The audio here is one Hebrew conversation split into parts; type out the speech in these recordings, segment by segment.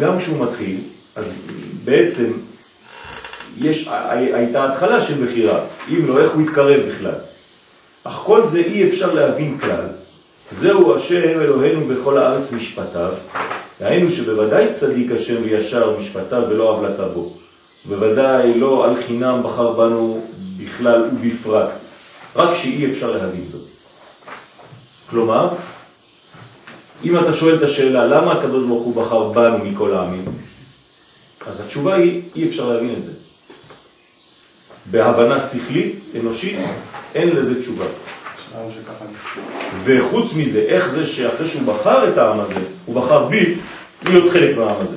גם כשהוא מתחיל, אז בעצם יש, הייתה התחלה של בחירה, אם לא, איך הוא יתקרב בכלל. אך כל זה אי אפשר להבין כלל. זהו השם אלוהינו בכל הארץ משפטיו, דהיינו שבוודאי צדיק השם וישר משפטיו ולא עוולתה בו. בוודאי לא על חינם בחר בנו בכלל ובפרט, רק שאי אפשר להבין זאת. כלומר, אם אתה שואל את השאלה למה הקדוש ברוך הוא בחר בנו מכל העמים, אז התשובה היא, אי אפשר להבין את זה. בהבנה שכלית, אנושית, אין לזה תשובה. וחוץ מזה, איך זה שאחרי שהוא בחר את העם הזה, הוא בחר בי להיות חלק מהעם הזה.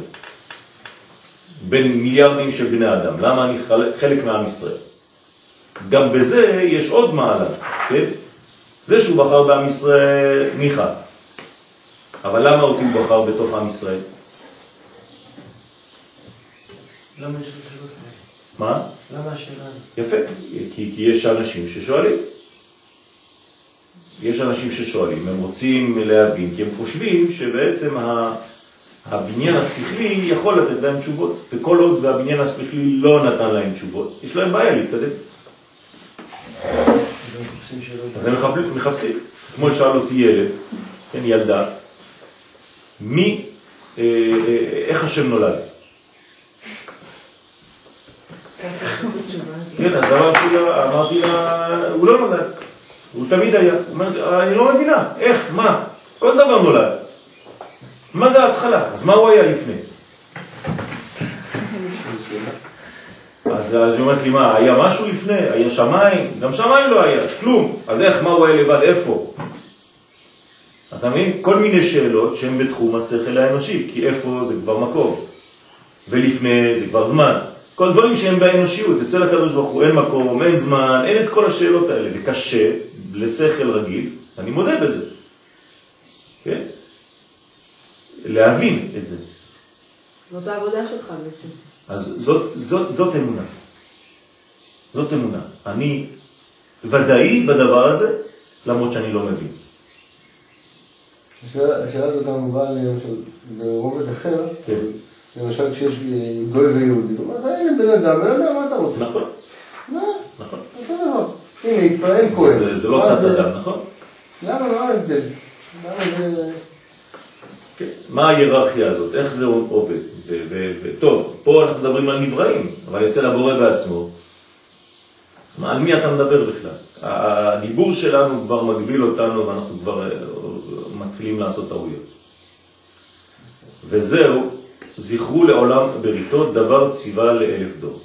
בין מיליארדים של בני אדם. למה אני חלק מעם ישראל? גם בזה יש עוד מעלה, כן? זה שהוא בחר בעם ישראל, ניחא. אבל למה אותי הוא בחר בתוך עם ישראל? למה יש שאלות מה? למה השאלה? יפה, כי, כי יש אנשים ששואלים. יש אנשים ששואלים, הם רוצים להבין, כי הם חושבים שבעצם הבניין השכלי יכול לתת להם תשובות, וכל עוד והבניין השכלי לא נתן להם תשובות, יש להם בעיה להתקדם. אז הם מחפשים. אתמול שאל אותי ילד, כן, ילדה, מי, אה, אה, איך השם נולד? כן, אז אמרתי לה, אמרתי לה, הוא לא נולד, הוא תמיד היה. אני לא מבינה, איך, מה? כל דבר נולד. מה זה ההתחלה? אז מה הוא היה לפני? אז היא אומרת לי, מה, היה משהו לפני? היה שמיים? גם שמיים לא היה, כלום. אז איך, מה הוא היה לבד? איפה? אתה מבין? כל מיני שאלות שהן בתחום השכל האנושי, כי איפה זה כבר מקום, ולפני זה כבר זמן. כל דברים שהם באנושיות, אצל הקדוש ברוך הוא אין מקום, אין זמן, אין את כל השאלות האלה, וקשה לשכל רגיל, אני מודה בזה, כן? להבין את זה. זאת העבודה שלך בעצם. אז זאת, זאת, זאת אמונה. זאת אמונה. אני ודאי בדבר הזה, למרות שאני לא מבין. השאלה הזאת גם באה למשל ברובד אחר, כן. למשל כשיש גוי ויהודי, הוא אומר, הנה בן אדם, בן אדם, מה אתה רוצה? נכון. מה? נכון. אותו דבר. הנה, ישראל כהן. זה לא תת אדם, נכון? למה, מה ההבדל? למה זה... כן. מה ההיררכיה הזאת? איך זה עובד? וטוב, פה אנחנו מדברים על נבראים, אבל אצל הבורא בעצמו, על מי אתה מדבר בכלל? הדיבור שלנו כבר מגביל אותנו ואנחנו כבר מתחילים לעשות טעויות. וזהו, זכרו לעולם בריתו דבר ציווה לאלף דור.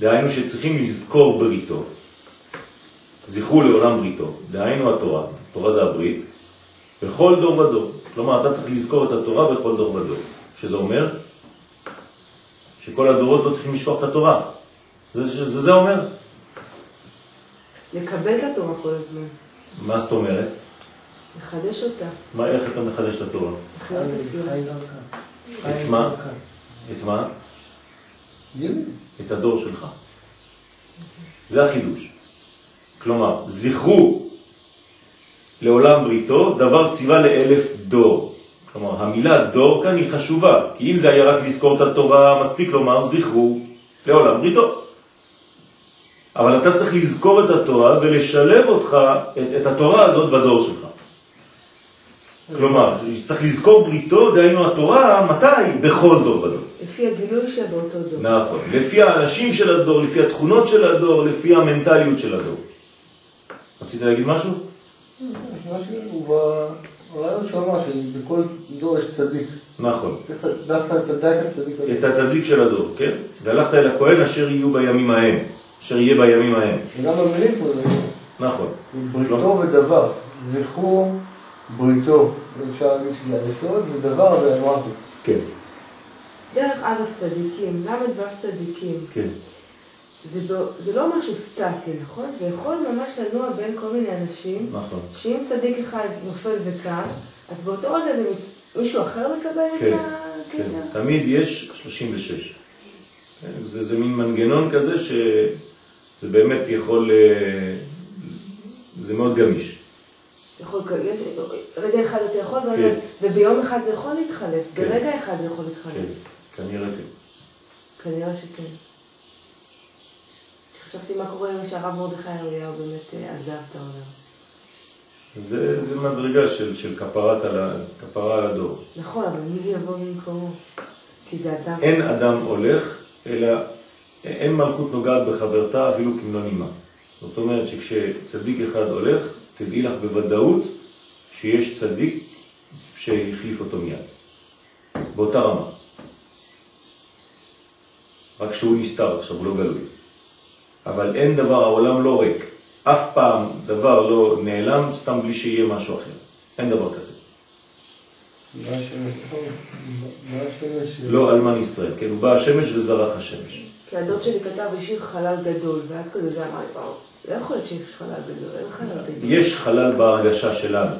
דהיינו שצריכים לזכור בריתו. זכרו לעולם בריתו, דהיינו התורה, התורה זה הברית, בכל דור ודור. כלומר, אתה צריך לזכור את התורה בכל דור ודור. שזה אומר שכל הדורות לא צריכים לשכוח את התורה. זה זה, זה אומר. לקבל את התורה כל הזמן. מה זאת אומרת? לחדש אותה. מה, איך אתה מחדש את התורה? את מה? את מה? את הדור שלך. זה החידוש. כלומר, זכרו לעולם בריתו, דבר ציווה לאלף דור. כלומר, המילה דור כאן היא חשובה, כי אם זה היה רק לזכור את התורה, מספיק לומר זכרו לעולם בריתו. אבל אתה צריך לזכור את התורה ולשלב אותך, את, את התורה הזאת בדור שלך. כלומר, צריך לזכור בריתו, דהיינו התורה, מתי? בכל דור ודור. לפי הגילוי שבאותו דור. נכון, לפי האנשים של הדור, לפי התכונות של הדור, לפי המנטליות של הדור. רצית להגיד משהו? משהו, הרעיון שהוא אמר שבכל דור יש צדיק. נכון. דווקא צדק הצדיק. את הצדיק של הדור, כן? והלכת אל הכהן אשר יהיו בימים ההם, אשר יהיה בימים ההם. וגם במילים פה זה... נכון. בריתו ודבר. זכרו בריתו, אפשר להגיד שזה היסוד, ודבר זה אמרתי. כן. דרך אגב צדיקים, למה דבר צדיקים? כן. זה, לא, זה לא משהו סטטי, נכון? זה יכול ממש לנוע בין כל מיני אנשים. נכון. שאם צדיק אחד נופל וקם, אז באותו רגע זה מישהו אחר מקבל כן, את הקטע? כן, תמיד יש 36. כן, זה, זה מין מנגנון כזה שזה באמת יכול, אה, זה מאוד גמיש. יכול, יש, רגע אחד אתה יכול, כן. ורגע, וביום אחד זה יכול להתחלף, כן. ברגע אחד זה יכול להתחלף. כן, כנראה כן. כנראה שכן. חשבתי מה קורה אם שהרב מרדכי אליהו באמת אה, עזב את העולם. זה, זה מדרגה של, של כפרת על, כפרה על הדור. נכון, אבל מי יבוא במקומו? כי זה אדם. אין אדם הולך, אלא אין מלכות נוגעת בחברתה אפילו כמלוא נימה. זאת אומרת שכשצדיק אחד הולך, תדעי לך בוודאות שיש צדיק שהחליף אותו מיד. באותה רמה. רק שהוא נסתר עכשיו, הוא לא גלוי. אבל אין דבר, העולם לא ריק. אף פעם דבר לא נעלם סתם בלי שיהיה משהו אחר. אין דבר כזה. לא אלמן ישראל, כן? הוא בא השמש וזרח השמש. כי הדוד שלי כתב השאיר חלל גדול, ואז כזה זה אמר לי, וואו, לא יכול להיות שיש חלל גדול, אין חלל גדול. יש חלל בהרגשה שלנו.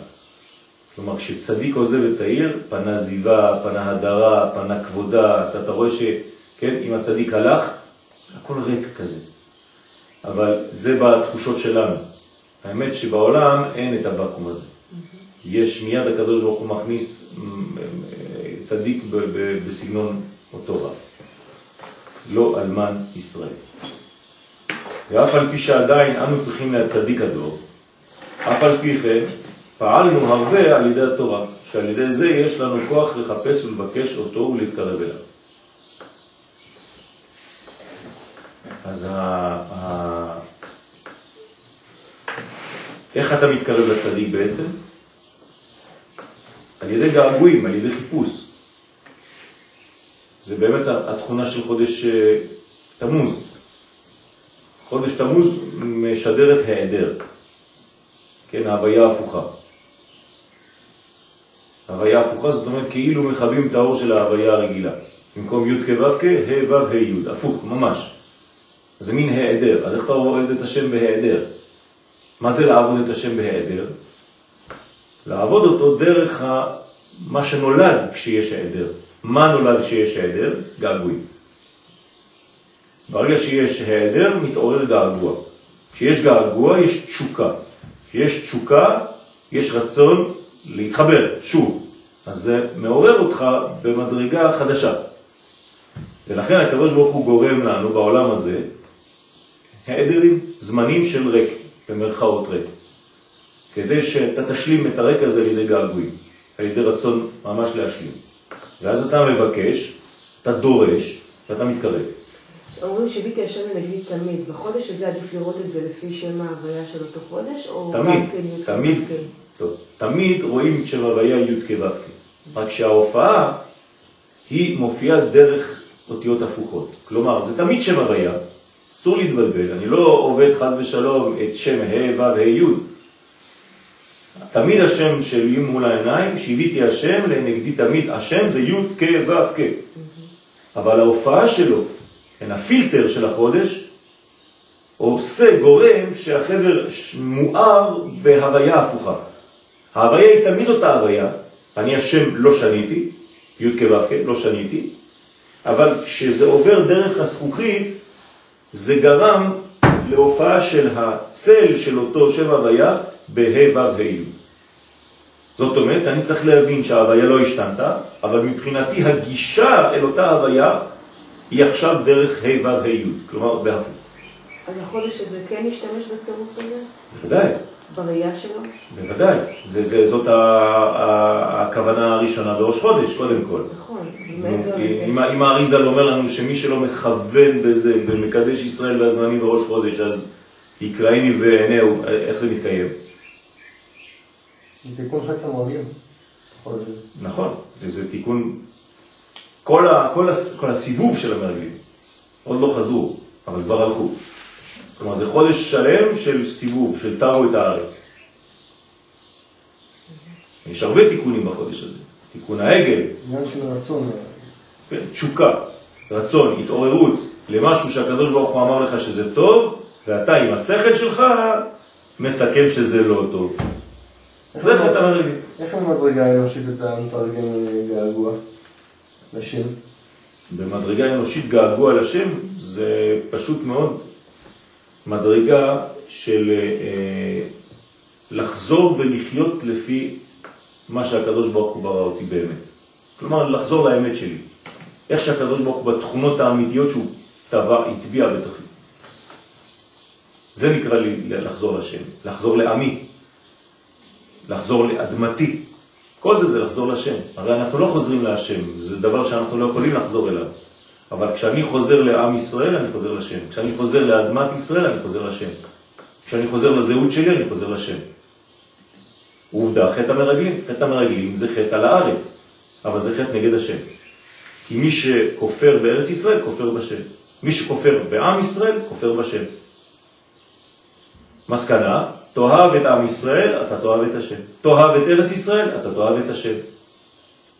כלומר, כשצדיק עוזב את העיר, פנה זיווה, פנה הדרה, פנה כבודה, אתה, אתה רואה ש... כן, אם הצדיק הלך, הכל ריק כזה. אבל זה בתחושות שלנו. האמת שבעולם אין את הוואקום הזה. יש מיד הקדוש ברוך הוא מכניס מ, צדיק בסגנון אותו רב. לא אלמן ישראל. ואף על פי שעדיין אנו צריכים להצדיק הדור, אף על פי כן פעלנו הרבה על ידי התורה, שעל ידי זה יש לנו כוח לחפש ולבקש אותו ולהתקרב אליו. אז ה... איך אתה מתקרב לצדיק בעצם? על ידי געגועים, על ידי חיפוש. זה באמת התכונה של חודש אה, תמוז. חודש תמוז משדר את העדר, כן, ההוויה ההפוכה. ההוויה ההפוכה זאת אומרת כאילו מכבים את האור של ההוויה הרגילה. במקום י' כו' כ', ה' ו' ה' י', הפוך, ממש. זה מין העדר. אז איך אתה עובד את השם בהעדר? מה זה לעבוד את השם בהעדר? לעבוד אותו דרך ה... מה שנולד כשיש העדר. מה נולד כשיש העדר? געגועים. ברגע שיש העדר, מתעורר געגוע. כשיש געגוע, יש תשוקה. כשיש תשוקה, יש רצון להתחבר, שוב. אז זה מעורר אותך במדרגה חדשה. ולכן הקדוש הוא גורם לנו בעולם הזה העדרים, זמנים של ריק, במרכאות ריק. כדי שאתה תשלים את הרק הזה על ידי געגועים, על ידי רצון ממש להשלים. ואז אתה מבקש, אתה דורש, ואתה מתקרב. אומרים שיביתי השם לנגדי תמיד, בחודש הזה עדיף לראות את זה לפי שם ההוויה של אותו חודש, או תמיד, כן תמיד? טוב, תמיד רואים את שם הוויה י' כו' כ'. רק שההופעה היא מופיעה דרך אותיות הפוכות. כלומר, זה תמיד שם הוויה, אסור להתבלבל, אני לא עובד חז ושלום את שם ה' ו' ה' י'. תמיד השם שלי מול העיניים, שיביתי השם לנגדי תמיד, השם זה י' כ' ו' כ'. אבל ההופעה שלו, כן, הפילטר של החודש, עושה גורם שהחדר מואר בהוויה הפוכה. ההוויה היא תמיד אותה הוויה, אני השם לא שניתי, י' כ' ו' כ', לא שניתי, אבל כשזה עובר דרך הזכוכית, זה גרם להופעה של הצל של אותו שם הוויה בה' ו'. זאת אומרת, אני צריך להבין שההוויה לא השתנתה, אבל מבחינתי הגישה אל אותה הוויה היא עכשיו דרך ה' ו' ה' י', כלומר בהפוך. אז החודש הזה כן ישתמש בצירוף הזה? בוודאי, בראייה שלו? בוודאי. זה, זה, זאת ה, ה, הכוונה הראשונה בראש חודש, קודם כל. נכון. אם, האריזל אומר לנו שמי שלא מכוון בזה ומקדש ישראל והזמנים בראש חודש, אז יקראיני ועינהו, איך זה מתקיים? זה תיקון חטא הזה. נכון, וזה תיקון, כל, ה, כל, הס, כל הסיבוב של המרגלים, עוד לא חזרו, אבל כבר הלכו. כלומר, זה חודש שלם של סיבוב, של תרו את הארץ. יש הרבה תיקונים בחודש הזה. תיקון העגל, עניין של רצון. כן, תשוקה, רצון, התעוררות למשהו שהקדוש ברוך הוא אמר לך שזה טוב, ואתה עם השכל שלך מסכם שזה לא טוב. זה חטא המרגלים. איך במדרגה האנושית אתה מתרגם געגוע לשם? במדרגה אנושית געגוע לשם זה פשוט מאוד מדרגה של אה, לחזור ולחיות לפי מה שהקדוש ברוך הוא ברא אותי באמת. כלומר, לחזור לאמת שלי. איך שהקדוש ברוך הוא בתכונות האמיתיות שהוא טבע, הטביע בתוכי. זה נקרא לי לחזור לשם, לחזור לעמי, לחזור לאדמתי. כל זה זה לחזור לשם. הרי אנחנו לא חוזרים להשם, זה דבר שאנחנו לא יכולים לחזור אליו. אבל כשאני חוזר לעם ישראל, אני חוזר לשם. כשאני חוזר לאדמת ישראל, אני חוזר לשם. כשאני חוזר לזהות שלי, אני חוזר לשם. עובדה, חטא המרגלים. חטא המרגלים זה חטא על הארץ, אבל זה חטא נגד השם. כי מי שכופר בארץ ישראל, כופר בשם. מי שכופר בעם ישראל, כופר בשם. מסקנה, תאהב את עם ישראל, אתה תאהב את השם. תאהב את ארץ ישראל, אתה תאהב את השם.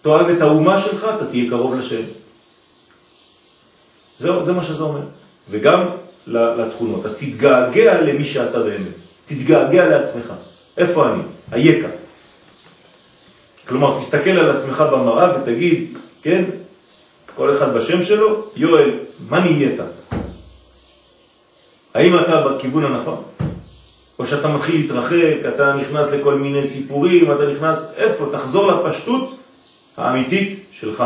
תאהב את האומה שלך, אתה תהיה קרוב לשם. זהו, זה מה שזה אומר. וגם לתכונות. אז תתגעגע למי שאתה באמת. תתגעגע לעצמך. איפה אני? היקה. כלומר, תסתכל על עצמך במראה ותגיד, כן, כל אחד בשם שלו, יואל, מה נהיית? האם אתה בכיוון הנכון? או שאתה מתחיל להתרחק, אתה נכנס לכל מיני סיפורים, אתה נכנס, איפה? תחזור לפשטות האמיתית שלך.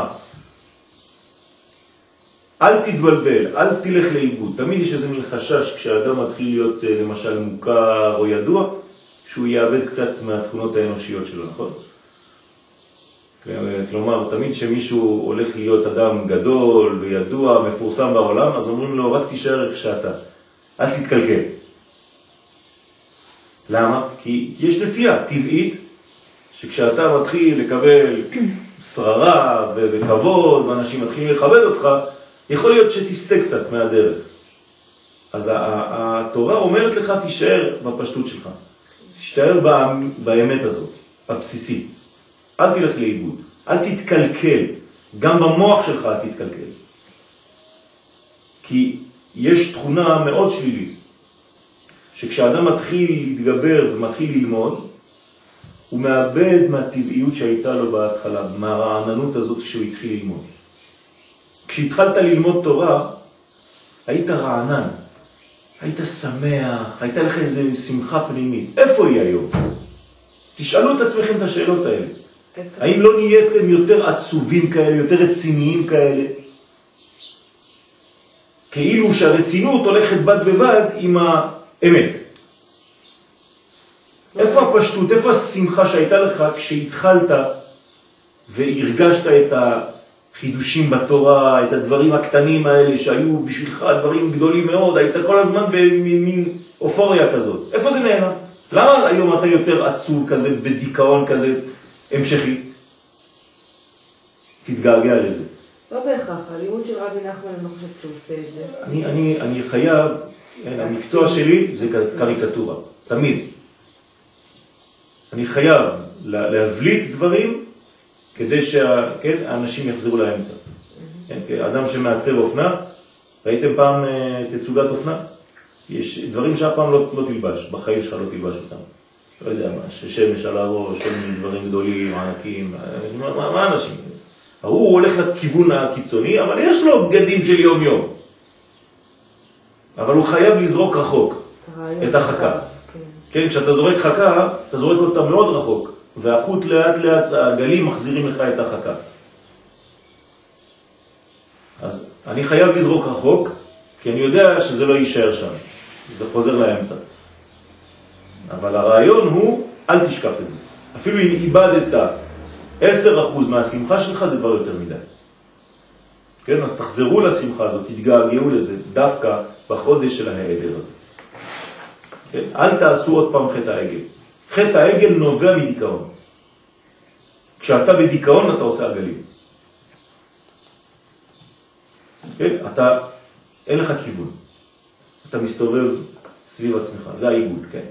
אל תתבלבל, אל תלך לאיבוד. תמיד יש איזה מין חשש כשאדם מתחיל להיות אה, למשל מוכר או ידוע, שהוא יאבד קצת מהתכונות האנושיות שלו, נכון? כלומר, תמיד כשמישהו הולך להיות אדם גדול וידוע, מפורסם בעולם, אז אומרים לו, רק תישאר איך שאתה, אל תתקלקל. למה? כי יש נטייה טבעית שכשאתה מתחיל לקבל שררה וכבוד ואנשים מתחילים לכבד אותך, יכול להיות שתסתה קצת מהדרך. אז התורה אומרת לך, תישאר בפשטות שלך. תשתער באמת הזאת, הבסיסית. אל תלך לאיבוד, אל תתקלקל. גם במוח שלך אל תתקלקל. כי יש תכונה מאוד שלילית, שכשאדם מתחיל להתגבר ומתחיל ללמוד, הוא מאבד מהטבעיות שהייתה לו בהתחלה, מהרעננות הזאת כשהוא התחיל ללמוד. כשהתחלת ללמוד תורה, היית רענן, היית שמח, הייתה לך איזו שמחה פנימית. איפה היא היום? תשאלו את עצמכם את השאלות האלה. האם לא נהייתם יותר עצובים כאלה, יותר רציניים כאלה? כאילו שהרצינות הולכת בד ובד עם האמת. איפה הפשטות, איפה השמחה שהייתה לך כשהתחלת והרגשת את החידושים בתורה, את הדברים הקטנים האלה שהיו בשבילך דברים גדולים מאוד, היית כל הזמן במין אופוריה כזאת. איפה זה נעלם? למה היום אתה יותר עצוב כזה, בדיכאון כזה המשכי? תתגעגע לזה. לא בהכרח, הלימוד של רבי נחמן, אני לא חושבת שהוא עושה את זה. אני, אני, אני חייב, כן, המקצוע שלי זה קריקטורה, תמיד. אני חייב להבליט דברים כדי שהאנשים כן, יחזרו לאמצע. כן, אדם שמעצב אופנה, ראיתם פעם אה, תצוגת אופנה? יש דברים שאף פעם לא, לא תלבש, בחיים שלך לא תלבש אותם. לא יודע מה, ששמש על הראש, כל מיני דברים גדולים, ענקים, מה, מה, מה אנשים? הוא הולך לכיוון הקיצוני, אבל יש לו בגדים של יום-יום. אבל הוא חייב לזרוק רחוק את החכה. כן. כן, כשאתה זורק חכה, אתה זורק אותה מאוד רחוק, והחוט לאט לאט, הגלים מחזירים לך את החכה. אז אני חייב לזרוק רחוק, כי אני יודע שזה לא יישאר שם, זה חוזר לאמצע. אבל הרעיון הוא, אל תשכח את זה. אפילו אם איבדת 10% מהשמחה שלך זה כבר יותר מדי. כן, אז תחזרו לשמחה הזאת, תתגעגעו לזה, דווקא בחודש של ההעדר הזה. כן? אל תעשו עוד פעם חטא העגל. חטא העגל נובע מדיכאון. כשאתה בדיכאון אתה עושה עגלים. כן? אתה, אין לך כיוון. אתה מסתובב סביב עצמך, זה העיגול, כן?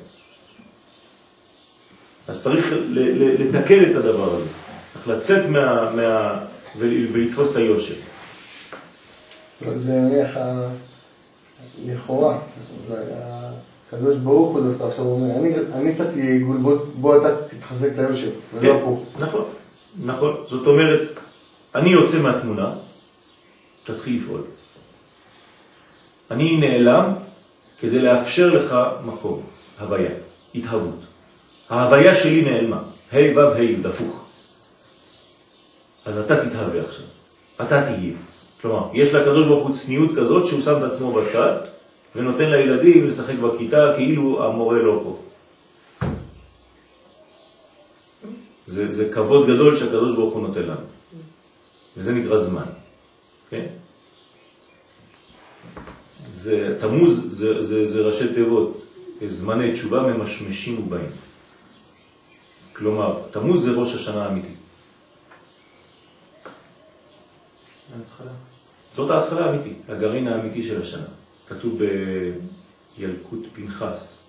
אז צריך לתקן את הדבר הזה. צריך לצאת מה... מה ולתפוס את היושר. זה נניח לכאורה, הקדוש ברוך הוא דווקא עכשיו אומר, אני קצת אהיה עיגול, בוא אתה תתחזק את היושר, ולא כן, הפוך. נכון, נכון. זאת אומרת, אני יוצא מהתמונה, תתחיל לפעול. אני נעלם כדי לאפשר לך מקום, הוויה, התהוות. ההוויה שלי נעלמה. ה' ו' ה' י', הפוך. אז אתה תתהווה עכשיו. אתה תהיה. כלומר, יש לקדוש ברוך הוא צניעות כזאת שהוא שם את עצמו בצד ונותן לילדים לשחק בכיתה כאילו המורה לא פה. זה, זה כבוד גדול שהקדוש ברוך הוא נותן לנו. וזה נקרא זמן. כן? זה, תמוז זה, זה, זה ראשי תיבות, זמני תשובה ממשמשים ובאים. כלומר, תמוז זה ראש השנה האמיתי. מההתחלה. זאת ההתחלה האמיתית, הגרעין האמיתי של השנה. כתוב בילקוט פנחס,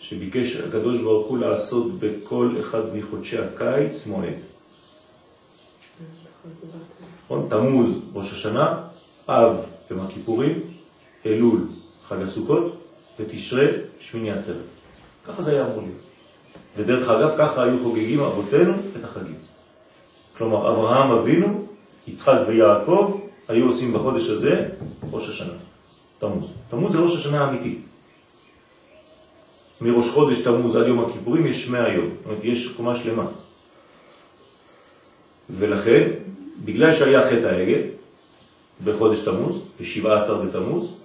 שביקש הקדוש ברוך הוא לעשות בכל אחד מחודשי הקיץ מועד. נכון? תמוז, ראש השנה, אב, יום הכיפורים, אלול, חג הסוכות, ותשרה, שמיני עצרת. ככה זה היה אמור להיות. ודרך אגב, ככה היו חוגגים אבותינו את החגים. כלומר, אברהם אבינו, יצחק ויעקב, היו עושים בחודש הזה ראש השנה, תמוז. תמוז זה ראש השנה האמיתי. מראש חודש תמוז עד יום הכיפורים יש 100 יום, זאת אומרת, יש קומה שלמה. ולכן, בגלל שהיה חטא העגל בחודש תמוז, ב-17 בתמוז,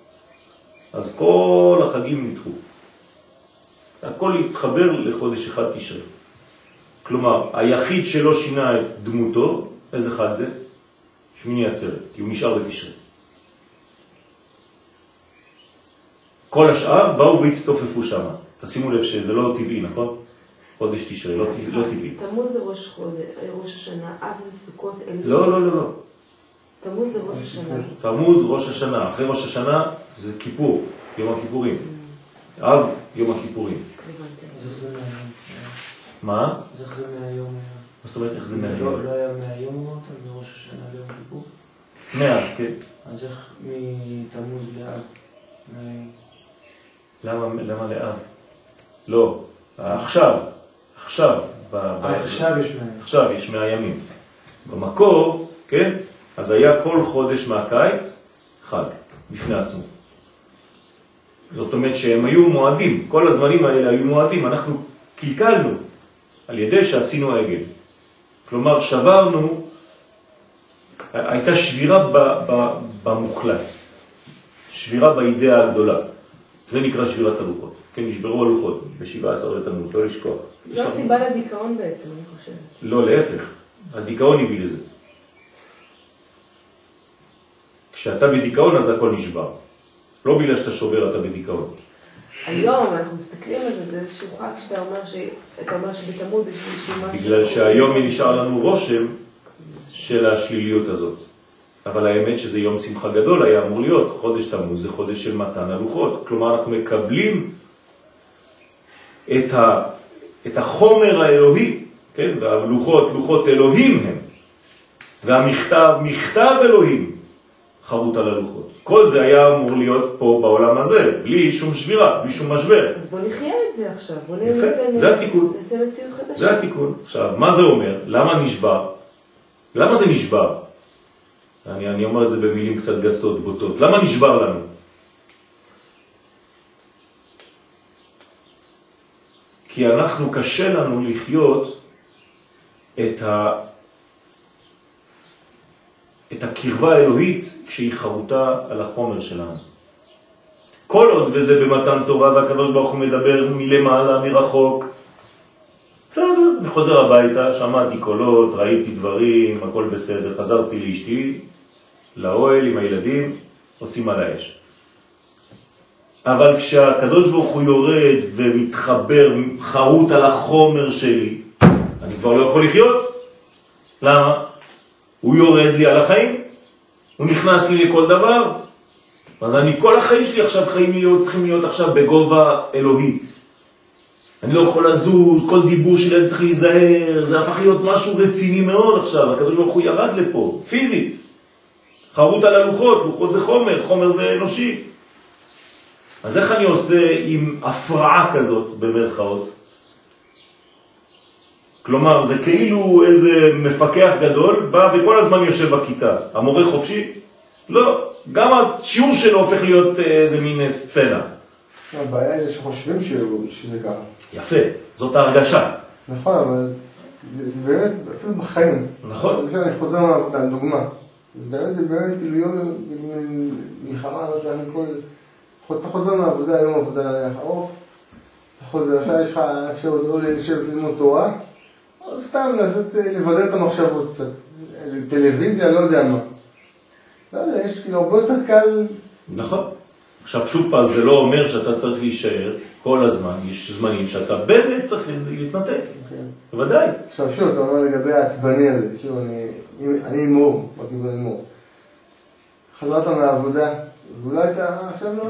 אז כל החגים נדחו. הכל התחבר לחודש אחד תשרה. כלומר, היחיד שלא שינה את דמותו, איזה חג זה? שמיני עצרת, כי הוא נשאר בתשרה. כל השאר באו והצטופפו שם. תשימו לב שזה לא טבעי, נכון? חודש תשרה, לא, לא טבעי. תמוז זה ראש חודש, ראש השנה, אב זה סוכות, אלול. לא, לא, לא, לא. תמוז זה ראש השנה. תמוז ראש השנה, אחרי ראש השנה זה כיפור, יום הכיפורים. אב, יום הכיפורים. זה מהיום? מה? זה מהיום? מה זאת אומרת איך זה לא מהיום? לא היה מהיום אמרת? מראש השנה ליום כיפור? מאה, כן. אז איך מתמוז לאב? מה- למה, למה לאב? לא, עכשיו, עכשיו. אה, עכשיו יש מהיום. עכשיו יש מאה ימים. במקור, כן, אז היה כל חודש מהקיץ חג, בפני עצמו. זאת אומרת שהם היו מועדים, כל הזמנים האלה היו מועדים, אנחנו קלקלנו על ידי שעשינו עגל. כלומר, שברנו, הייתה שבירה ב, ב, במוחלט, שבירה באידאה הגדולה. זה נקרא שבירת הלוחות. כן, נשברו הלוחות ב-17 בתמוז, לא לשכוח. זו הסיבה לדיכאון בעצם, אני חושבת. לא, להפך. הדיכאון הביא לזה. כשאתה בדיכאון אז הכל נשבר. לא בגלל שאתה שובר אתה בדיכאון. היום אנחנו מסתכלים על זה באיזשהו חג שאתה אומר ש... אומר שבתמוד יש איזשהו משהו... בגלל שהיום נשאר לנו רושם של השליליות הזאת. אבל האמת שזה יום שמחה גדול היה אמור להיות. חודש תמוז זה חודש של מתן הלוחות. כלומר אנחנו מקבלים את, ה... את החומר האלוהי, כן? והלוחות, לוחות אלוהים הם. והמכתב, מכתב אלוהים חרוט על הלוחות. כל זה היה אמור להיות פה בעולם הזה, בלי שום שבירה, בלי שום משבר. אז בוא נחיה את זה עכשיו, בוא ננסה... זה התיקון. נעשה מציאות חדשה. זה התיקון. עכשיו, מה זה אומר? למה נשבר? למה זה נשבר? אני, אני אומר את זה במילים קצת גסות, בוטות. למה נשבר לנו? כי אנחנו, קשה לנו לחיות את, ה, את הקרבה האלוהית כשהיא חרוטה על החומר שלנו. כל עוד וזה במתן תורה והקדוש ברוך הוא מדבר מלמעלה, מרחוק, בסדר, אני חוזר הביתה, שמעתי קולות, ראיתי דברים, הכל בסדר, חזרתי לאשתי, לאוהל עם הילדים, עושים על האש. אבל כשהקדוש ברוך הוא יורד ומתחבר, חרוט על החומר שלי, אני כבר לא יכול לחיות. למה? הוא יורד לי על החיים, הוא נכנס לי לכל דבר, אז אני, כל החיים שלי עכשיו חיים להיות, צריכים להיות עכשיו בגובה אלוהי. אני לא יכול לזוז, כל דיבור שלי אני צריך להיזהר, זה הפך להיות משהו רציני מאוד עכשיו, הקדוש ברוך הוא ירד לפה, פיזית. חרוט על הלוחות, לוחות זה חומר, חומר זה אנושי. אז איך אני עושה עם הפרעה כזאת, במרכאות? כלומר, זה כאילו איזה מפקח גדול בא וכל הזמן יושב בכיתה. המורה חופשי? לא. גם השיעור שלו הופך להיות איזה מין סצנה. הבעיה היא שחושבים שזה ככה. יפה, זאת ההרגשה. נכון, אבל זה, זה באמת, אפילו בחיים. נכון. למשל, אני חוזר מהעבודה, דוגמה. באמת זה באמת כאילו יום מלחמה, לא יודע, אני כל... אתה חוזר מהעבודה, יום עבודה ארוך, אתה חוזר, עכשיו יש לך אפשרות או לשבת ללמוד תורה, סתם לעשות, אה, לבדר את המחשבות קצת. טלוויזיה, לא יודע מה. לא יודע, יש כאילו הרבה יותר קל... נכון. עכשיו שוב פעם, זה לא אומר שאתה צריך להישאר כל הזמן, יש זמנים שאתה באמת צריך להתנתק, כן. בוודאי. עכשיו שוב, אתה אומר לגבי העצבני הזה, שוב, אני, מור, בכיוון מור. חזרת מהעבודה, ואולי אתה עכשיו לא,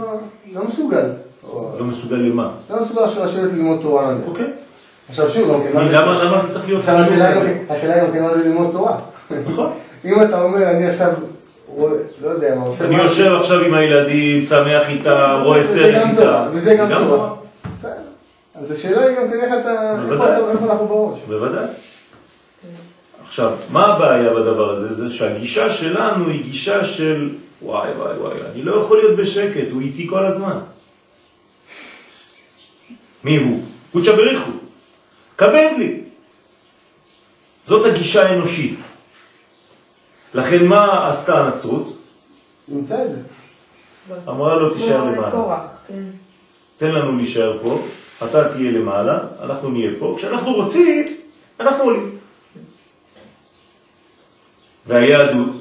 לא מסוגל. לא מסוגל למה. לא מסוגל לשבת ללמוד תורה נניח. אוקיי. עכשיו שוב, כן, זה- למה זה צריך להיות עכשיו השאלה כזה? גם כן- מה זה ללמוד תורה. נכון. אם אתה אומר, אני עכשיו, לא יודע מה, עושה אני יושב עכשיו עם הילדים, שמח איתם, רואה סרט איתם. תורה, וזה גם תורה. אז השאלה היא גם כן איך. אתה- איפה אנחנו בראש. בוודאי. עכשיו, מה הבעיה בדבר הזה? זה שהגישה שלנו היא גישה של וואי וואי וואי, אני לא יכול להיות בשקט, הוא איתי כל הזמן. מי הוא? קודשא בריחו. כבד לי. זאת הגישה האנושית. לכן מה עשתה הנצרות? נמצא את זה. אמרה לו תישאר כמו למעלה. כן. תן לנו להישאר פה, אתה תהיה למעלה, אנחנו נהיה פה, כשאנחנו רוצים, אנחנו עולים. והיהדות,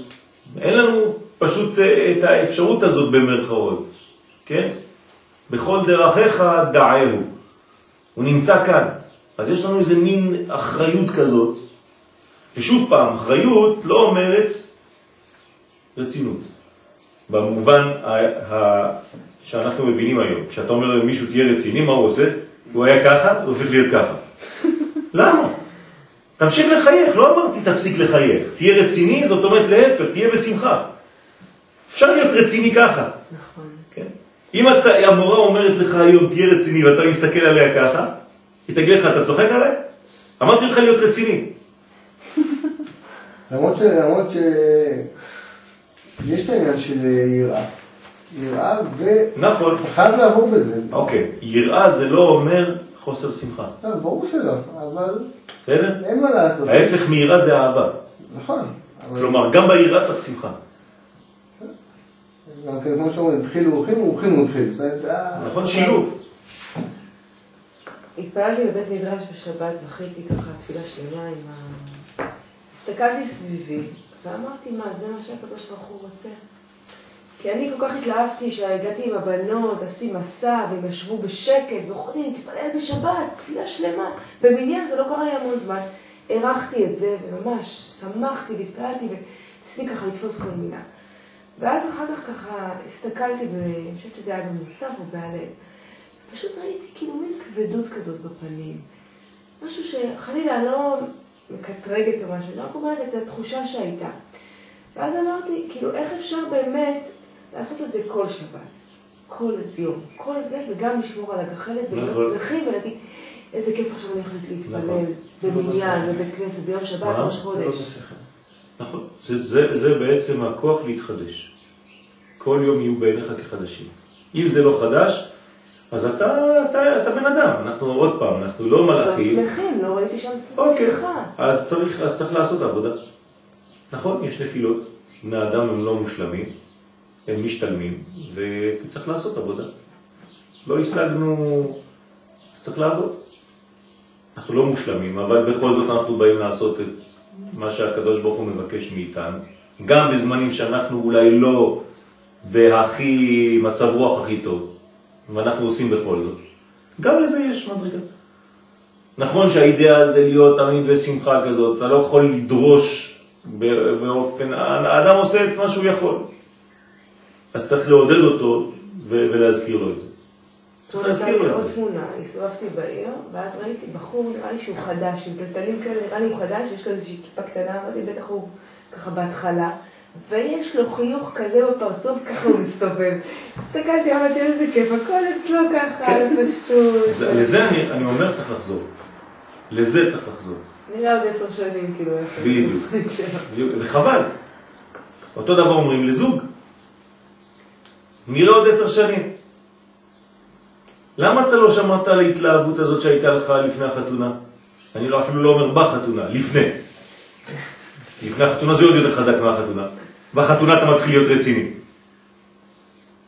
אין לנו פשוט אה, את האפשרות הזאת במרכאות, כן? בכל דרכיך דעהו. הוא נמצא כאן. אז יש לנו איזה מין אחריות כזאת, ושוב פעם, אחריות לא אומרת רצינות. במובן ה- ה- שאנחנו מבינים היום. כשאתה אומר למישהו תהיה רציני, מה הוא עושה? הוא היה ככה, הוא הופך להיות ככה. למה? תמשיך לחייך, לא אמרתי תפסיק לחייך. תהיה רציני, זאת אומרת להפך, תהיה בשמחה. אפשר להיות רציני ככה. נכון. כן? אם אתה, המורה אומרת לך היום תהיה רציני ואתה מסתכל עליה ככה, היא תגיד לך, אתה צוחק עליי? אמרתי לך להיות רציני. למרות ש... למרות ש... יש את העניין של יראה. יראה, ואתה נכון. חייב לעבור בזה. אוקיי, יראה זה לא אומר חוסר שמחה. לא, ברור שלא, אבל בסדר? אין מה לעשות. ההפך מיראה זה אהבה. נכון. כלומר, גם ביראה צריך שמחה. כן, כמו שאומרים, התחילו אורחים, אורחים אה, נכון, שילוב. התפללתי בבית מדרש בשבת, זכיתי ככה תפילה שלמה עם ה... הסתכלתי סביבי, ואמרתי, מה, זה מה שהקדוש ברוך הוא רוצה? כי אני כל כך התלהבתי שהגעתי עם הבנות, עשיתי מסע, והם ישבו בשקט, ויכולתי להתפלל בשבת, תפילה שלמה. במניין זה לא קרה לי המון זמן. הערכתי את זה, וממש שמחתי והתפללתי, וניסיתי ככה לתפוס כל מילה. ואז אחר כך ככה הסתכלתי, ואני חושבת שזה היה במוסף או בהלב. פשוט ראיתי כאילו מין כבדות כזאת בפנים. משהו שחלילה לא מקטרגת או משהו, אני רק אומרת את התחושה שהייתה. ואז אמרתי, כאילו, איך אפשר באמת לעשות את זה כל שבת, כל יום, כל זה, וגם לשמור על הגחלת ולהיות נכון. שמחים ולהגיד, איזה כיף עכשיו אני הולכת להתפלל נכון. במניין, בבית כנסת, ביום שבת, מה? ראש חודש. נכון. זה, זה, זה בעצם הכוח להתחדש. כל יום יהיו בעיניך כחדשים. אם זה לא חדש, אז אתה, אתה, אתה בן אדם. אנחנו עוד פעם, אנחנו לא לא מלאכים. שמחים, לא ראיתי שם אוקיי. שמחה. אז צריך, אז צריך לעשות עבודה. נכון, יש נפילות. בני אדם הם לא מושלמים, הם משתלמים, וצריך לעשות עבודה. לא השגנו, אז צריך לעבוד. אנחנו לא מושלמים, אבל בכל זאת אנחנו באים לעשות את מה שהקדוש ברוך הוא מבקש מאיתנו. גם בזמנים שאנחנו אולי לא בהכי מצב רוח הכי טוב, ואנחנו עושים בכל זאת. גם לזה יש מדרגה. נכון שהאידאה זה להיות תמיד בשמחה כזאת, אתה לא יכול לדרוש ב- באופן, האדם עושה את מה שהוא יכול. אז צריך לעודד אותו ו- ולהזכיר לו את זה. צריך להזכיר לו את עוד זה. תמונה, הסתובבתי בעיר, ואז ראיתי בחור, נראה לי שהוא חדש, עם טלטלים כאלה, נראה לי הוא חדש, יש לו איזושהי כיפה קטנה, אמרתי, בטח הוא ככה בהתחלה, ויש לו חיוך כזה בפרצוף, ככה הוא מסתובב. הסתכלתי, אמרתי, איזה כיף, הכל אצלו ככה, כן. בפשטות. זה- לזה אני, אומר צריך לחזור. לזה צריך לחזור. נראה עוד עשר שנים, כאילו, איפה. בדיוק. וחבל. אותו דבר אומרים לזוג. נראה עוד עשר שנים. למה אתה לא שמעת על ההתלהבות הזאת שהייתה לך לפני החתונה? אני לא, אפילו לא אומר בחתונה, לפני. לפני החתונה זה עוד יותר חזק מהחתונה. בחתונה אתה מתחיל להיות רציני.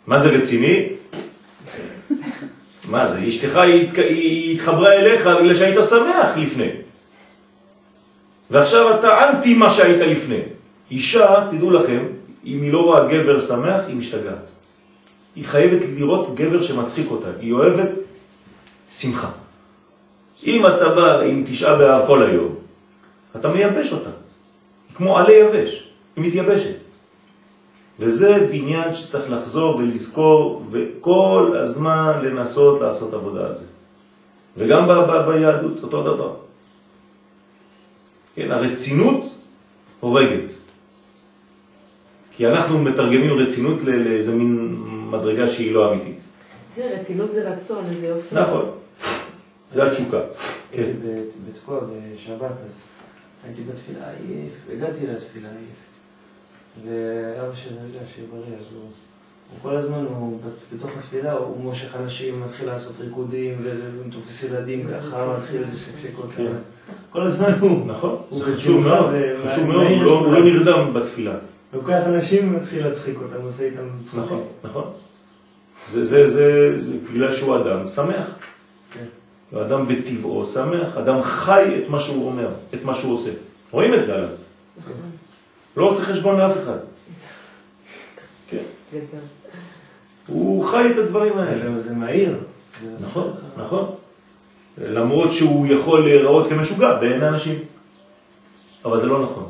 מה זה רציני? מה זה? אשתך היא היא התחברה אליך בגלל שהיית שמח לפני. ועכשיו אתה אנטי מה שהיית לפני. אישה, תדעו לכם, אם היא לא רואה גבר שמח, היא משתגעת. היא חייבת לראות גבר שמצחיק אותה. היא אוהבת שמחה. אם אתה בא עם תשעה באב כל היום, אתה מייבש אותה. היא כמו עלה יבש, היא מתייבשת. וזה בניין שצריך לחזור ולזכור, וכל הזמן לנסות לעשות עבודה על זה. וגם ב- ב- ביהדות אותו דבר. כן, הרצינות הורגת. כי אנחנו מתרגמים רצינות ל- לאיזה מין מדרגה שהיא לא אמיתית. תראה, רצינות זה רצון, איזה יופי. נכון, זה התשוקה. כן. בתקוע בשבת, אז הייתי בתפילה עייף, הגעתי לתפילה עייף. ואבא שלי יודע שיהיה בריא, אז הוא... הוא כל הזמן, הוא בת- בתוך התפילה, הוא מושך אנשים, מתחיל לעשות ריקודים, והוא תופס ילדים ככה, מתחיל שקשקות. כן. כל הזמן הוא נכון, הוא זה חשוב מאוד, חשוב מאוד, הוא לא- הוא לא. נרדם בתפילה. לוקח אנשים ומתחיל להצחיק אותם, עושה איתם צחוקים. נכון, נכון. זה, זה, זה, זה בגלל שהוא אדם שמח. כן. הוא אדם בטבעו שמח, אדם חי את מה שהוא אומר, את מה שהוא עושה. רואים את זה עליו. לא עושה חשבון לאף אחד. כן. הוא חי את הדברים האלה. זה- מהיר. נכון, נכון. למרות שהוא יכול להיראות כמשוגע בעיני אנשים. אבל זה לא נכון.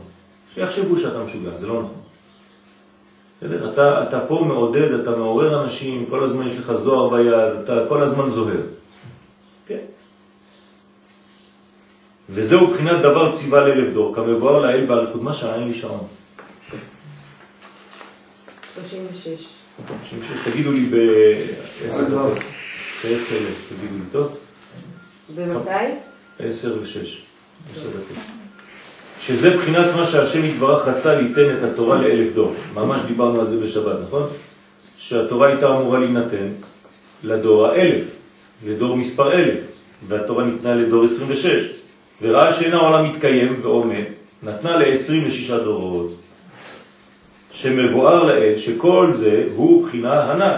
שיחשבו שאתה משוגע, זה לא נכון. בסדר? אתה, אתה פה מעודד, אתה מעורר אנשים, כל הזמן יש לך זוהר ביד, אתה כל הזמן זוהר. כן. וזהו בחינת דבר ציווה לאלף דור, כמבואר לאל באריכות. מה שעה? אין לי שעון. 36. שש, תגידו לי בעשר דבר. דקות. בעשר אלף, תגידו לי, טוב? ומתי? עשר ושש. עשר דקות. שזה בחינת מה שהשם יתברך רצה ליתן את התורה לאלף דור. ממש דיברנו על זה בשבת, נכון? שהתורה הייתה אמורה להינתן לדור האלף, לדור מספר אלף, והתורה ניתנה לדור 26. וראה שאין העולם מתקיים ועומד, נתנה ל-26 דורות. שמבואר לאל שכל זה הוא בחינה הנ"ל,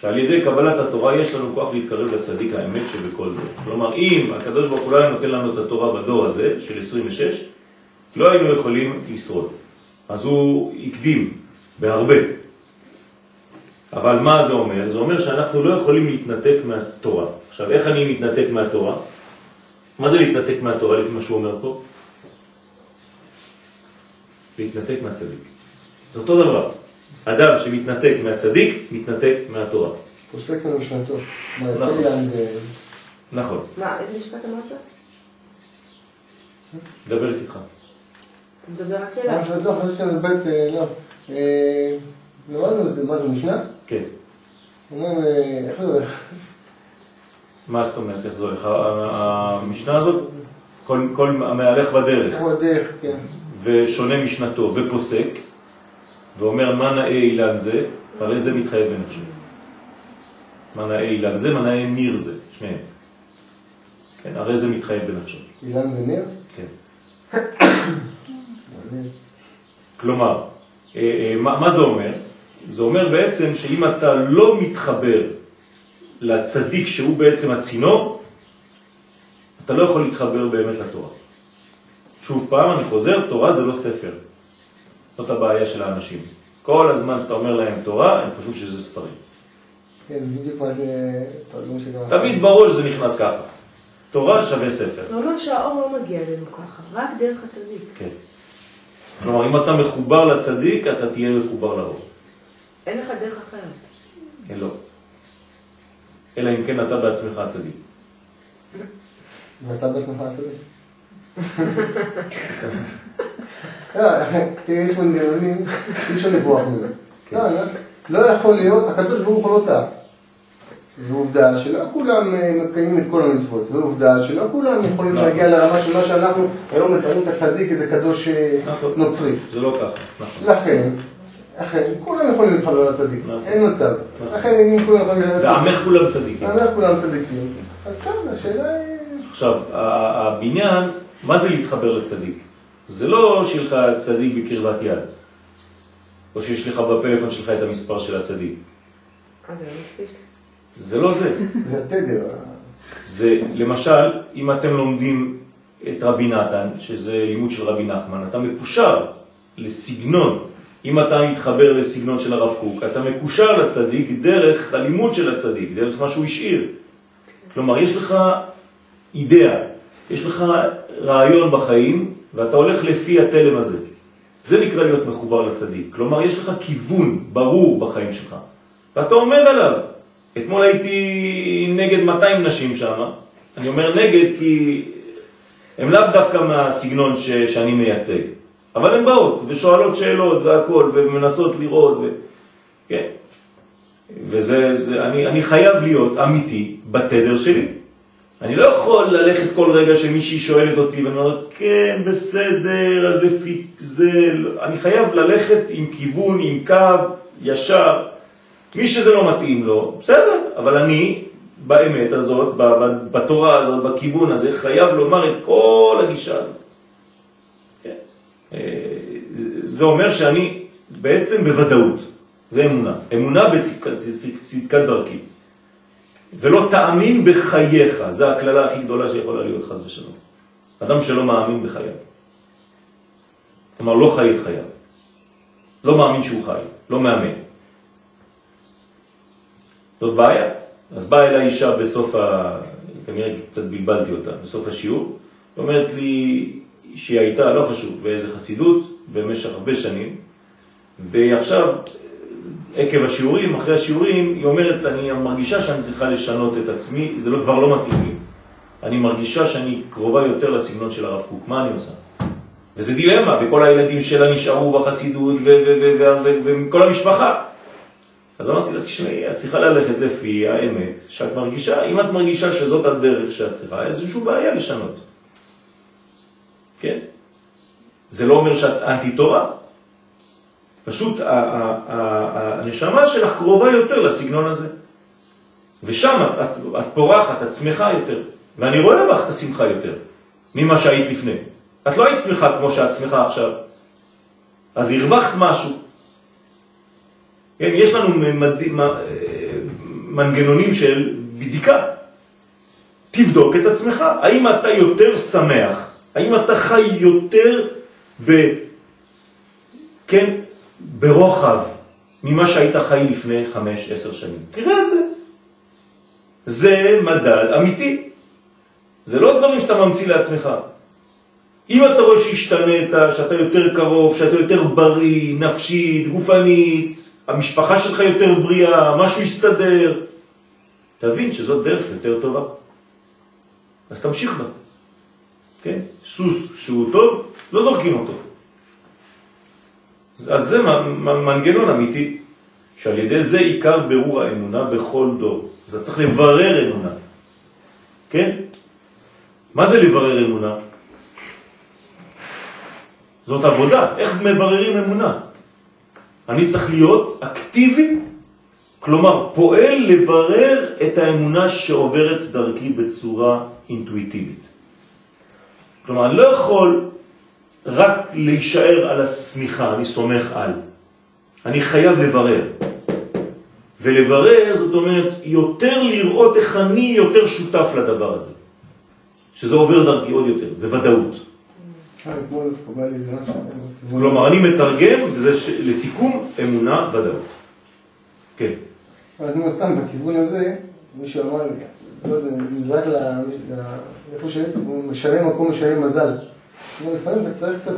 שעל ידי קבלת התורה יש לנו כוח להתקרב לצדיק האמת שבכל דור. כלומר, אם הקדוש ברוך הוא לא היה נותן לנו את התורה בדור הזה, של 26, לא היינו יכולים לשרוד. אז הוא הקדים בהרבה. אבל מה זה אומר? זה אומר שאנחנו לא יכולים להתנתק מהתורה. עכשיו, איך אני מתנתק מהתורה? מה זה להתנתק מהתורה לפי מה שהוא אומר פה? להתנתק מהצדיק. זה אותו דבר. אדם שמתנתק מהצדיק, מתנתק מהתורה. פוסק ממשנתו. מה נכון. על זה? נכון, מה, איזה משפט אמרת? מדברת איתך. אתה מדבר רק מה אליו. משנתו? חשבתי שאני בית, אה, לא. אה, למדנו את זה, מה זה משנה? כן. אומרים, אה, איך זה הולך? מה זאת אומרת, איך זה הולך? המשנה הזאת, כל, כל המהלך בדרך איך בדרך, כן. ושונה משנתו ופוסק, ואומר מה נאה אילן זה, הרי זה מתחייב בנפשו. מה נאה אילן זה, מה נאה ניר זה, שניהם. כן, הרי זה מתחייב בנפשו. אילן וניר? כן. כלומר, אה, אה, מה זה אומר? זה אומר בעצם שאם אתה לא מתחבר לצדיק שהוא בעצם הצינור, אתה לא יכול להתחבר באמת לתורה. שוב פעם, אני חוזר, תורה זה לא ספר. זאת הבעיה של האנשים. כל הזמן שאתה אומר להם תורה, הם חושבים שזה ספרים. כן. תמיד בראש זה נכנס ככה. תורה שווה ספר. זה אומר שהאור לא מגיע אלינו ככה, רק דרך הצדיק. כן. כלומר, אם אתה מחובר לצדיק, אתה תהיה מחובר לאור. אין לך דרך אחרת. כן, לא. אלא אם כן אתה בעצמך הצדיק. ואתה בעצמך הצדיק. לא, תראה, יש מנגנונים, אי אפשר לברוח מזה. כן. לא, לא, לא יכול להיות, הקדוש ברוך הוא לא טעה. ועובדה שלא כולם אה, מקיימים את כל המצוות, ועובדה שלא כולם יכולים נכון. להגיע לרמה של מה שאנחנו היום מציינים את הצדיק, איזה קדוש אה, נכון. נוצרי. זה לא ככה, נכון. לכן, אכן, כולם יכולים להתחבר לצדיק, נכון. אין מצב. נכון. אכן, אם כולם יכולים להתחבר ועמך כולם צדיקים. אנחנו כולם צדיקים. אז כן, השאלה היא... עכשיו, הבניין, מה זה להתחבר לצדיק? זה לא שיהיה לך צדיק בקרבת יד, או שיש לך בפלאפון שלך את המספר של הצדיק. אה, זה לא מספיק? זה לא זה. זה התדר. זה, למשל, אם אתם לומדים את רבי נתן, שזה לימוד של רבי נחמן, אתה מקושר לסגנון. אם אתה מתחבר לסגנון של הרב קוק, אתה מקושר לצדיק דרך הלימוד של הצדיק, דרך מה שהוא השאיר. כלומר, יש לך אידאה, יש לך רעיון בחיים, ואתה הולך לפי התלם הזה. זה נקרא להיות מחובר לצדיק. כלומר, יש לך כיוון ברור בחיים שלך, ואתה עומד עליו. אתמול הייתי נגד 200 נשים שם. אני אומר נגד כי הם לאו דווקא מהסגנון ש, שאני מייצג, אבל הן באות ושואלות שאלות והכל ומנסות לראות, ו... כן. וזה, זה, אני, אני חייב להיות אמיתי בתדר שלי. אני לא יכול ללכת כל רגע שמישהי שואלת אותי ואני אומר, כן, בסדר, אז לפי זה, אני חייב ללכת עם כיוון, עם קו, ישר. מי שזה לא מתאים לו, בסדר, אבל אני באמת הזאת, בתורה הזאת, בכיוון הזה, חייב לומר את כל הגישה הזאת. כן. אה, זה- אומר שאני בעצם בוודאות, זה אמונה. אמונה בצדקת צדקת- צדקת דרכי. ולא תאמין בחייך, זו הכללה הכי גדולה שיכולה להיות חס ושלום. אדם שלא מאמין בחייו. כלומר, לא חי את חייו. לא מאמין שהוא חי, לא מאמן. זאת בעיה. אז באה אליי אישה בסוף ה... כנראה קצת בלבלתי אותה, בסוף השיעור, היא אומרת לי שהיא הייתה, לא חשוב, באיזה חסידות, במשך הרבה שנים, ועכשיו, עקב השיעורים, אחרי השיעורים, היא אומרת, אני מרגישה שאני צריכה לשנות את עצמי, זה לא, כבר לא מתאים לי. אני מרגישה שאני קרובה יותר לסגנון של הרב קוק, מה אני עושה? וזה דילמה, וכל הילדים שלה נשארו בחסידות, וכל המשפחה. אז אמרתי לה, תשמעי, את צריכה ללכת לפי האמת שאת מרגישה, אם את מרגישה שזאת הדרך שאת צריכה, איזושהי בעיה לשנות. כן? זה לא אומר שאת אנטי תורה. פשוט הנשמה שלך קרובה יותר לסגנון הזה. ושם את, את, את פורחת, את שמחה יותר. ואני רואה בך את השמחה יותר ממה שהיית לפני. את לא היית שמחה כמו שאת שמחה עכשיו. אז הרווחת משהו. כן, יש לנו ממד... אה, מנגנונים של בדיקה. תבדוק את עצמך, האם אתה יותר שמח, האם אתה חי יותר ב... כן, ברוחב ממה שהיית חי לפני חמש, עשר שנים. תראה את זה. זה מדד אמיתי. זה לא דברים שאתה ממציא לעצמך. אם אתה רואה שהשתנית, שאתה יותר קרוב, שאתה יותר בריא, נפשית, גופנית, המשפחה שלך יותר בריאה, משהו יסתדר, תבין שזאת דרך יותר טובה. אז תמשיך בה. כן? סוס שהוא טוב, לא זורקים אותו. אז זה מנגנון אמיתי, שעל ידי זה עיקר ברור האמונה בכל דור. אז צריך לברר אמונה. כן? מה זה לברר אמונה? זאת עבודה, איך מבררים אמונה? אני צריך להיות אקטיבי, כלומר פועל לברר את האמונה שעוברת דרכי בצורה אינטואיטיבית. כלומר, אני לא יכול רק להישאר על הסמיכה, אני סומך על. אני חייב לברר. ולברר זאת אומרת יותר לראות איך אני יותר שותף לדבר הזה. שזה עובר דרכי עוד יותר, בוודאות. כלומר, אני מתרגם, וזה ש... לסיכום, אמונה, ודאות. כן. אבל נו, סתם, בכיוון הזה, מישהו אמר לא יודע, נזרק איפה שהייתי, הוא משנה מקום, משנה מזל. לפעמים אתה צריך קצת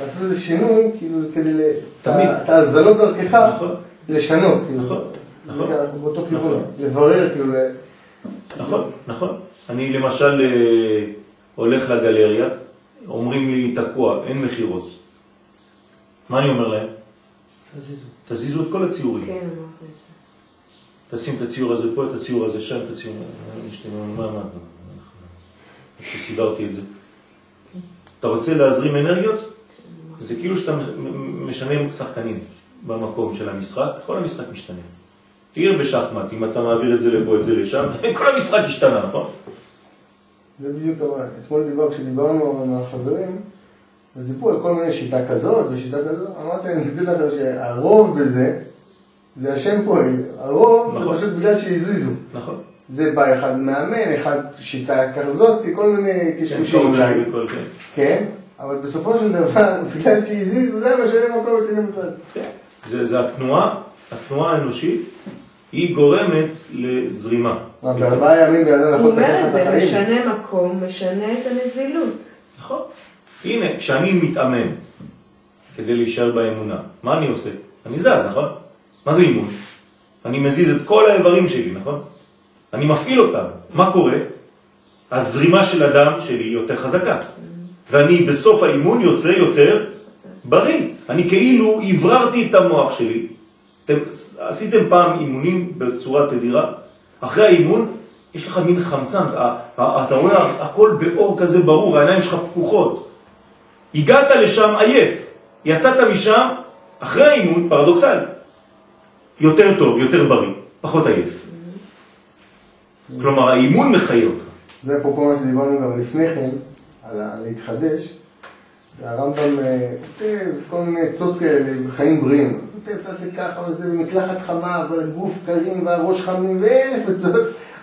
לעשות איזה שינוי, כאילו, כדי ל... תמיד. את ההזלות דרכך, נכון, לשנות, כאילו. נכון, נכון. באותו כיוון, נכון. לברר, כאילו, נכון, נכון. אני למשל אה, הולך לגלריה, אומרים לי תקוע, אין מחירות. מה אני אומר להם? תזיזו. תזיזו את כל הציורים. כן, אמרת את זה. תשים את הציור הזה פה, את הציור הזה שם, את הציור... מה, מה, מה? סידרתי את זה. אתה רוצה להזרים אנרגיות? זה כאילו שאתה משנה שחקנים. במקום של המשחק, כל המשחק משתנה. תראה בשחמט, אם אתה מעביר את זה לפה, את זה לשם, כל המשחק השתנה, נכון? זה בדיוק, אבל אתמול דיבר, כשדיברנו עם החברים, אז דיברו על כל מיני שיטה כזאת ושיטה כזאת, אמרתי להם, תדעו לכם שהרוב בזה, זה השם פועל, הרוב נכון. זה פשוט בגלל שהזיזו. נכון. זה בא אחד מאמן, אחד שיטה כזאת, כל מיני קשקושים כן, אולי, כל כן. כן, אבל בסופו של דבר, בגלל שהזיזו, זה משנה מקום אצלי בצד. כן. זה, זה התנועה, התנועה האנושית, היא גורמת לזרימה. מה, בארבעה ימים בן אדם הוא יכול אומר לקחת את את זה, החיים? משנה מקום, משנה את הנזילות. נכון. הנה, כשאני מתאמן כדי להישאר באמונה, מה אני עושה? אני זז, נכון? מה זה אימון? אני מזיז את כל האיברים שלי, נכון? אני מפעיל אותם. מה קורה? הזרימה של הדם שלי יותר חזקה. ואני בסוף האימון יוצא יותר בריא. אני כאילו הבררתי את המוח שלי. אתם עשיתם פעם אימונים בצורה תדירה? אחרי האימון יש לך מין חמצן, אתה רואה הכל באור כזה ברור, העיניים שלך פקוחות. הגעת לשם עייף, יצאת משם אחרי האימון, פרדוקסל, יותר טוב, יותר בריא, פחות עייף. כלומר, האימון מחיה אותך. זה אפרופו מה שדיברנו גם לפני כן, על להתחדש. הרמב"ם אה, כותב כל מיני עצות כאלה בחיים בריאים. כותב, תעשה ככה וזה, מקלחת חמה, אבל הגוף קרים והראש חמים ואלף עצות.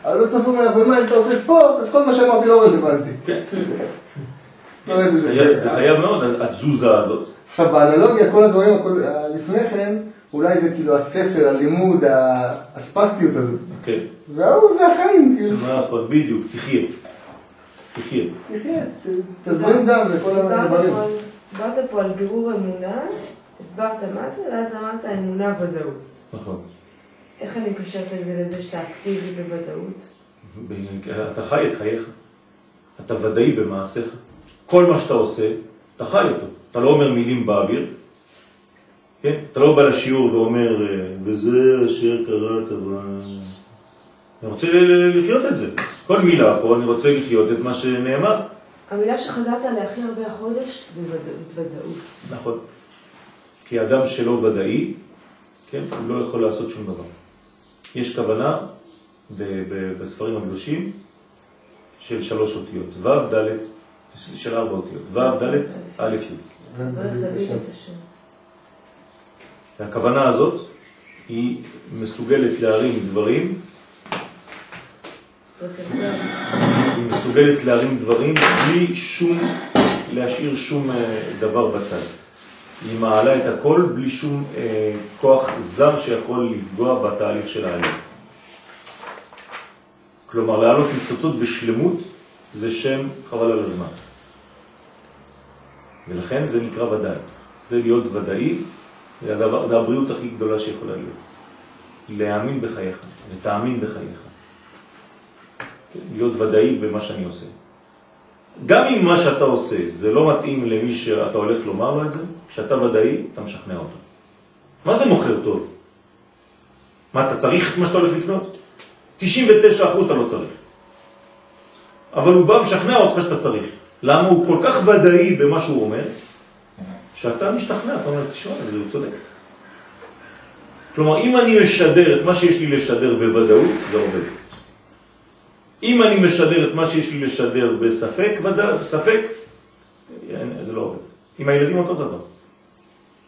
אבל לא סוף אומר, ומה, אם אתה עושה ספורט, אז כל מה שאמרתי לא רלוונטי. כן. לא זה. חייב- מאוד, התזוזה הזאת. עכשיו, באנלוגיה, כל הדברים הקוד- ה- לפני כן, אולי זה כאילו הספר, הלימוד, ה- הספסטיות הזאת. כן, וההוא זה החיים, כאילו. נכון, בדיוק, תחיה. תחיה. תחיה, תזרים דם לכל הדברים. דיברת פה על בירור אמונה, הסברת מה זה, ואז אמרת אמונה ודאות. נכון. איך אני מקשרת את זה לזה שאתה אקטיבי בוודאות? ב- אתה חי את חייך. אתה ודאי במעשיך. כל מה שאתה עושה, אתה חי אותו. אתה לא אומר מילים באוויר, כן? אתה לא בא לשיעור ואומר, אה, וזה אשר קראת, אבל... אני רוצה לחיות את זה. כל מילה פה, אני רוצה לחיות את מה שנאמר. המילה שחזרת עליה הכי הרבה החודש זה ודאות. נכון. כי אדם שלא ודאי, כן, הוא לא יכול לעשות שום דבר. יש כוונה בספרים הקדושים של שלוש אותיות, ו' ד', של ארבע אותיות, ו' ד' א' י'. דרך דוד את השם. והכוונה הזאת היא מסוגלת להרים דברים, היא מסוגלת להרים דברים בלי שום, להשאיר שום אה, דבר בצד. היא מעלה את הכל בלי שום אה, כוח זר שיכול לפגוע בתהליך של העלייה. כלומר, לעלות ניצוצות בשלמות זה שם חבל על הזמן. ולכן זה נקרא ודאי. זה להיות ודאי, זה, הדבר, זה הבריאות הכי גדולה שיכולה להיות. להאמין בחייך, ותאמין בחייך. כן, להיות ודאי במה שאני עושה. גם אם מה שאתה עושה זה לא מתאים למי שאתה הולך לומר לו את זה, כשאתה ודאי, אתה משכנע אותו. מה זה מוכר טוב? מה, אתה צריך את מה שאתה הולך לקנות? 99% אתה לא צריך. אבל הוא בא משכנע אותך שאתה צריך. למה הוא כל כך ודאי במה שהוא אומר, שאתה משתכנע, אתה אומר, תשמע, זה הוא צודק. כלומר, אם אני משדר את מה שיש לי לשדר בוודאות, זה עובד. אם אני משדר את מה שיש לי לשדר בספק, ודא, ספק, זה לא עובד. עם הילדים אותו דבר.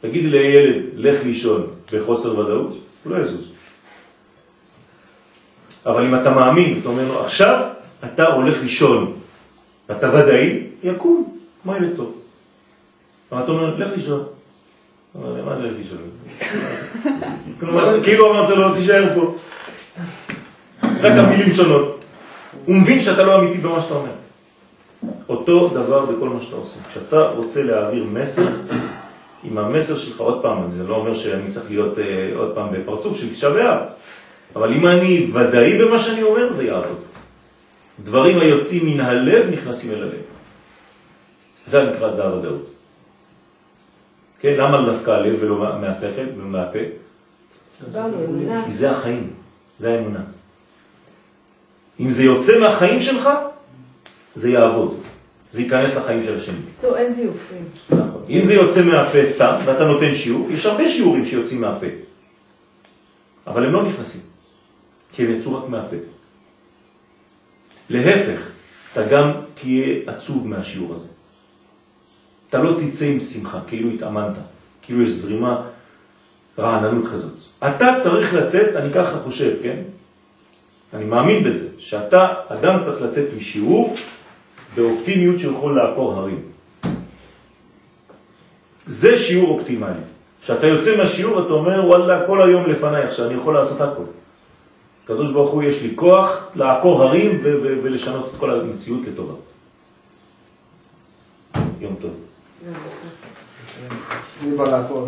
תגיד לילד, לך לישון בחוסר ודאות, הוא לא יזוז. אבל אם אתה מאמין, אתה אומר לו, עכשיו אתה הולך לישון, ואתה ודאי, יקום, כמו ילד טוב. אבל אתה אומר, לך לישון. אומר, מה זה לך לישון? כאילו אמרת לו, תישאר פה. רק המילים שונות. הוא מבין שאתה לא אמיתי במה שאתה אומר. אותו דבר בכל מה שאתה עושה. כשאתה רוצה להעביר מסר, עם המסר שלך, עוד פעם, זה לא אומר שאני צריך להיות אה, עוד פעם בפרצוף של תשעה באב, אבל אם אני ודאי במה שאני אומר, זה יעבוד. דברים היוצאים מן הלב נכנסים אל הלב. זה נקרא זה הוודאות. כן, למה דווקא הלב ולא מה- מהשכל ולא מהפה? כי זה החיים, זה האמונה. אם זה יוצא מהחיים שלך, זה יעבוד. זה ייכנס לחיים של השני. בקיצור, אין זיופים. נכון. אם זה יוצא מהפה סתם, ואתה נותן שיעור, יש הרבה שיעורים שיוצאים מהפה. אבל הם לא נכנסים, כי הם יצאו רק מהפה. להפך, אתה גם תהיה עצוב מהשיעור הזה. אתה לא תצא עם שמחה, כאילו התאמנת, כאילו יש זרימה, רעננות כזאת. אתה צריך לצאת, אני ככה חושב, כן? אני מאמין בזה, שאתה, אדם צריך לצאת משיעור באופטימיות שיכול לעקור הרים. זה שיעור אופטימלי. כשאתה יוצא מהשיעור אתה אומר, וואלה, כל היום לפניי עכשיו, אני יכול לעשות הכל. הקדוש ברוך הוא יש לי כוח לעקור הרים ולשנות את כל המציאות לטובה. יום טוב. גם לך. מי בא לעקור?